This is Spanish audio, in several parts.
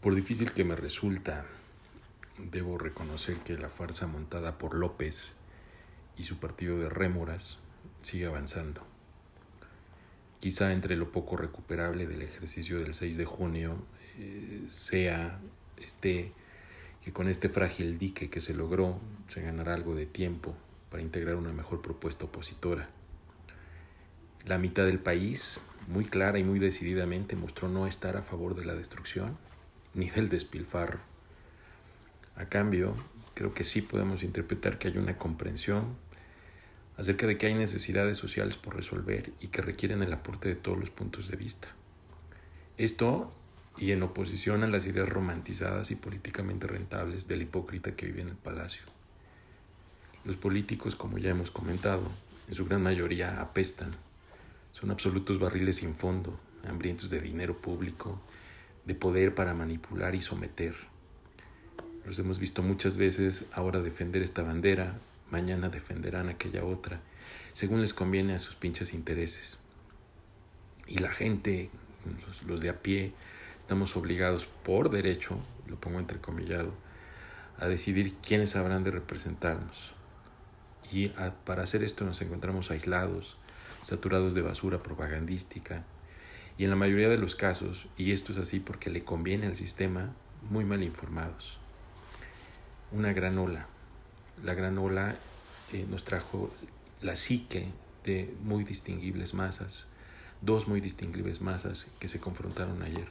Por difícil que me resulta, debo reconocer que la farsa montada por López y su partido de rémoras sigue avanzando. Quizá entre lo poco recuperable del ejercicio del 6 de junio eh, sea este que con este frágil dique que se logró se ganará algo de tiempo para integrar una mejor propuesta opositora. La mitad del país, muy clara y muy decididamente, mostró no estar a favor de la destrucción ni del despilfarro. A cambio, creo que sí podemos interpretar que hay una comprensión acerca de que hay necesidades sociales por resolver y que requieren el aporte de todos los puntos de vista. Esto y en oposición a las ideas romantizadas y políticamente rentables del hipócrita que vive en el palacio. Los políticos, como ya hemos comentado, en su gran mayoría apestan. Son absolutos barriles sin fondo, hambrientos de dinero público, de poder para manipular y someter. Los hemos visto muchas veces ahora defender esta bandera, mañana defenderán aquella otra, según les conviene a sus pinches intereses. Y la gente, los, los de a pie, estamos obligados por derecho, lo pongo entrecomillado, a decidir quiénes habrán de representarnos. Y para hacer esto nos encontramos aislados, saturados de basura propagandística, y en la mayoría de los casos, y esto es así porque le conviene al sistema, muy mal informados. Una gran ola. La gran ola eh, nos trajo la psique de muy distinguibles masas, dos muy distinguibles masas que se confrontaron ayer.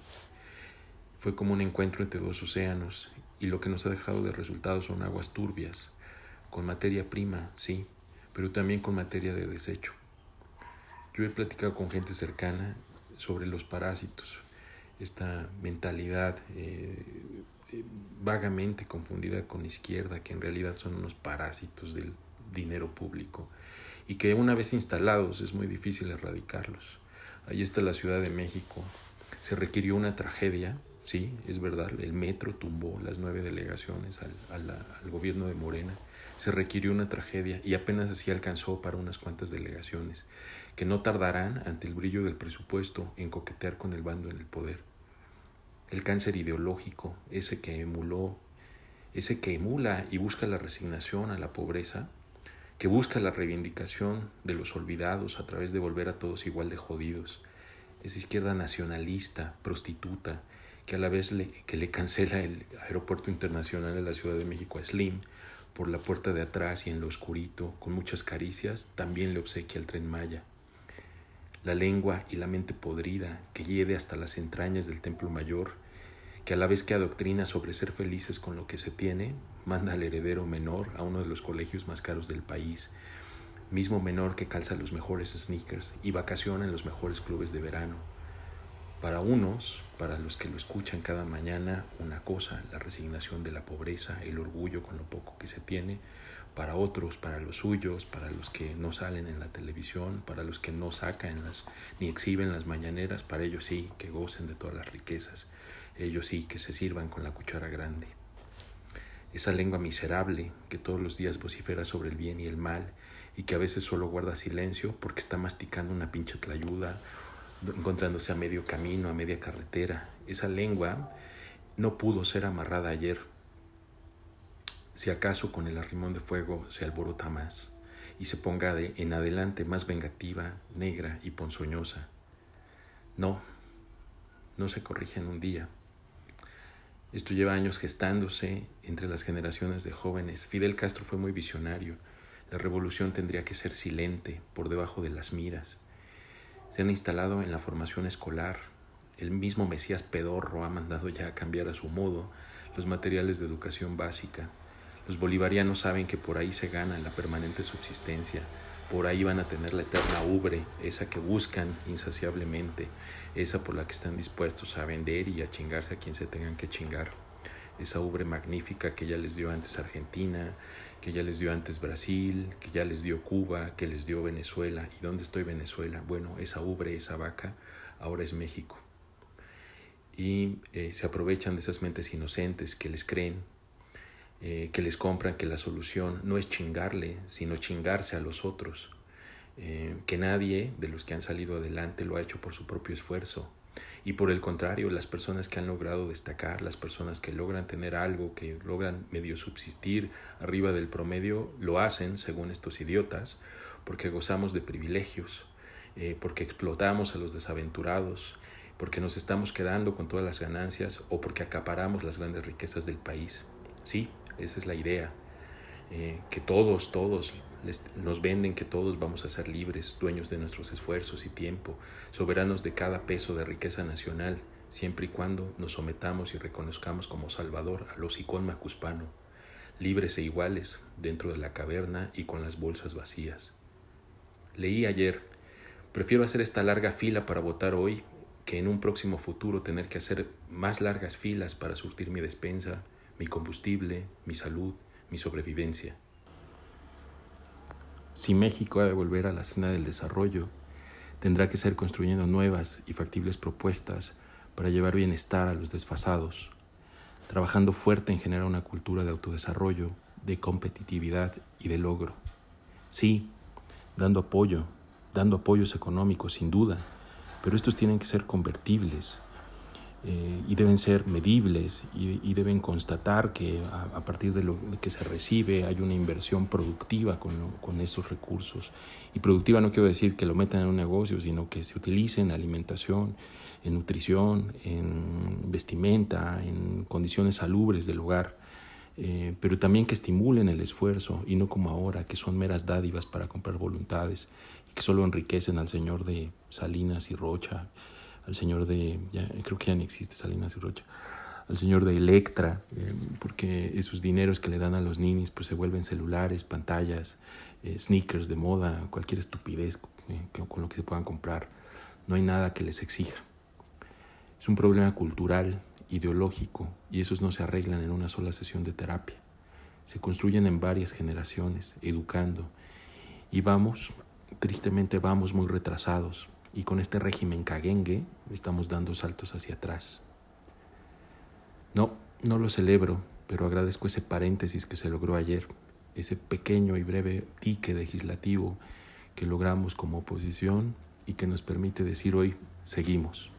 Fue como un encuentro entre dos océanos y lo que nos ha dejado de resultado son aguas turbias, con materia prima, sí, pero también con materia de desecho. Yo he platicado con gente cercana sobre los parásitos, esta mentalidad eh, eh, vagamente confundida con izquierda, que en realidad son unos parásitos del dinero público y que una vez instalados es muy difícil erradicarlos. Ahí está la Ciudad de México. Se requirió una tragedia Sí, es verdad, el metro tumbó las nueve delegaciones al, al, gobierno de Morena. Se requirió una tragedia y apenas así alcanzó para unas cuantas delegaciones, que no tardarán ante el brillo del presupuesto en coquetear con el bando en el poder. El cáncer ideológico, ese que emuló, ese que emula y busca la resignación a la pobreza, que busca la reivindicación de los olvidados a través de volver a todos igual de jodidos, esa izquierda nacionalista, prostituta, que a la vez le, que le cancela el aeropuerto internacional de la Ciudad de México a Slim por la puerta de atrás y en lo oscurito, con muchas caricias, también le obsequia el tren Maya. La lengua y la mente podrida que hiede hasta las entrañas del templo mayor, que a la vez que adoctrina sobre ser felices con lo que se tiene, manda al heredero menor a uno de los colegios más caros del país, mismo menor que calza los mejores sneakers y vacaciona en los mejores clubes de verano para unos, para los que lo escuchan cada mañana, una cosa, la resignación de la pobreza, el orgullo con lo poco que se tiene. Para otros, para los suyos, para los que no salen en la televisión, para los que no sacan las, ni exhiben las mañaneras, para ellos sí, que gocen de todas las riquezas. Ellos sí, que se sirvan con la cuchara grande. Esa lengua miserable que todos los días vocifera sobre el bien y el mal y que a veces solo guarda silencio porque está masticando una pinche tlayuda encontrándose a medio camino, a media carretera. Esa lengua no pudo ser amarrada ayer. Si acaso con el arrimón de fuego se alborota más y se ponga de en adelante más vengativa, negra y ponzoñosa. No, no se corrige en un día. Esto lleva años gestándose entre las generaciones de jóvenes. Fidel Castro fue muy visionario. La revolución tendría que ser silente, por debajo de las miras se han instalado en la formación escolar. El mismo Mesías Pedorro ha mandado ya a cambiar a su modo los materiales de educación básica. Los bolivarianos saben que por ahí se gana la permanente subsistencia, por ahí van a tener la eterna ubre, esa que buscan insaciablemente, esa por la que están dispuestos a vender y a chingarse a quien se tengan que chingar. Esa ubre magnífica que ya les dio antes Argentina, que ya les dio antes Brasil, que ya les dio Cuba, que les dio Venezuela. ¿Y dónde estoy Venezuela? Bueno, esa ubre, esa vaca, ahora es México. Y eh, se aprovechan de esas mentes inocentes que les creen, eh, que les compran que la solución no es chingarle, sino chingarse a los otros. Eh, que nadie de los que han salido adelante lo ha hecho por su propio esfuerzo, Y por el contrario, las personas que han logrado destacar, las personas que logran tener algo, que logran medio subsistir arriba del promedio, lo hacen, según estos idiotas, porque gozamos de privilegios, eh, porque explotamos a los desaventurados, porque nos estamos quedando con todas las ganancias o porque acaparamos las grandes riquezas del país. Sí, esa es la idea. Eh, que todos, todos nos venden que todos vamos a ser libres, dueños de nuestros esfuerzos y tiempo, soberanos de cada peso de riqueza nacional, siempre y cuando nos sometamos y reconozcamos como Salvador a los icon macuspano, libres e iguales dentro de la caverna y con las bolsas vacías. Leí ayer, prefiero hacer esta larga fila para votar hoy que en un próximo futuro tener que hacer más largas filas para surtir mi despensa, mi combustible, mi salud, mi sobrevivencia. Si México ha de volver a la escena del desarrollo, tendrá que ser construyendo nuevas y factibles propuestas para llevar bienestar a los desfasados, trabajando fuerte en generar una cultura de autodesarrollo, de competitividad y de logro. Sí, dando apoyo, dando apoyos económicos sin duda, pero estos tienen que ser convertibles, eh, y deben ser medibles y, deben constatar que a, partir de lo que se recibe hay una inversión productiva con, con, esos recursos. Y productiva no quiero decir que lo metan en un negocio, sino que se utilice en alimentación, en nutrición, en vestimenta, en condiciones salubres del hogar. Eh, pero también que estimulen el esfuerzo y no como ahora, que son meras dádivas para comprar voluntades y que solo enriquecen al señor de Salinas y Rocha al señor de, creo que ya no existe Salinas y Rocha, al señor de Electra, eh, porque esos dineros que le dan a los ninis pues se vuelven celulares, pantallas, eh, sneakers de moda, cualquier estupidez eh, con lo que se puedan comprar. No hay nada que les exija. Es un problema cultural, ideológico, y esos no se arreglan en una sola sesión de terapia. Se construyen en varias generaciones, educando, y vamos, tristemente vamos muy retrasados y con este régimen caguengue estamos dando saltos hacia atrás. No, no lo celebro, pero agradezco ese paréntesis que se logró ayer, ese pequeño y breve tique legislativo que logramos como oposición y que nos permite decir hoy, seguimos.